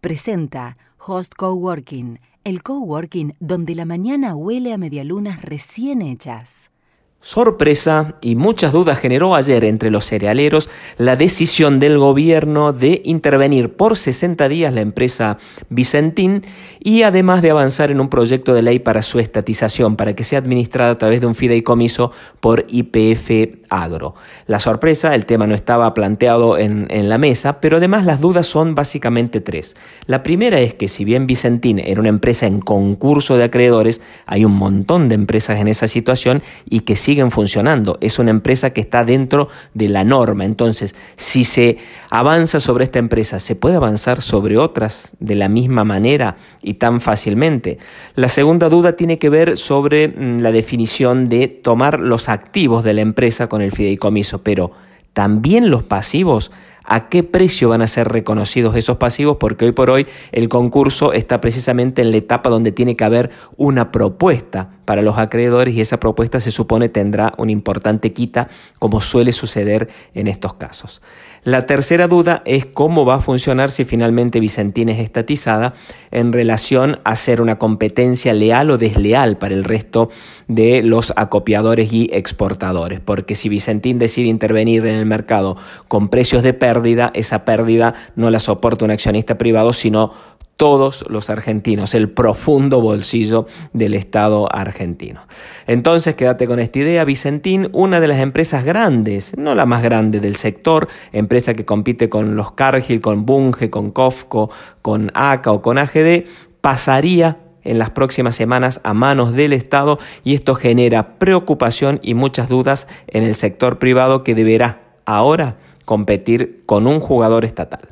presenta Host Coworking, el coworking donde la mañana huele a medialunas recién hechas. Sorpresa y muchas dudas generó ayer entre los cerealeros la decisión del gobierno de intervenir por 60 días la empresa Vicentín y además de avanzar en un proyecto de ley para su estatización, para que sea administrada a través de un fideicomiso por IPF Agro. La sorpresa, el tema no estaba planteado en, en la mesa, pero además las dudas son básicamente tres. La primera es que si bien Vicentín era una empresa en concurso de acreedores, hay un montón de empresas en esa situación y que siguen funcionando. Es una empresa que está dentro de la norma. Entonces, si se avanza sobre esta empresa, ¿se puede avanzar sobre otras de la misma manera y tan fácilmente? La segunda duda tiene que ver sobre mm, la definición de tomar los activos de la empresa con el fideicomiso, pero también los pasivos a qué precio van a ser reconocidos esos pasivos, porque hoy por hoy el concurso está precisamente en la etapa donde tiene que haber una propuesta para los acreedores y esa propuesta se supone tendrá una importante quita, como suele suceder en estos casos. La tercera duda es cómo va a funcionar si finalmente Vicentín es estatizada en relación a ser una competencia leal o desleal para el resto de los acopiadores y exportadores, porque si Vicentín decide intervenir en el mercado con precios de esa pérdida no la soporta un accionista privado, sino todos los argentinos, el profundo bolsillo del Estado argentino. Entonces, quédate con esta idea, Vicentín, una de las empresas grandes, no la más grande del sector, empresa que compite con los Cargill, con Bunge, con Cofco, con ACA o con AGD, pasaría en las próximas semanas a manos del Estado y esto genera preocupación y muchas dudas en el sector privado que deberá ahora competir con un jugador estatal.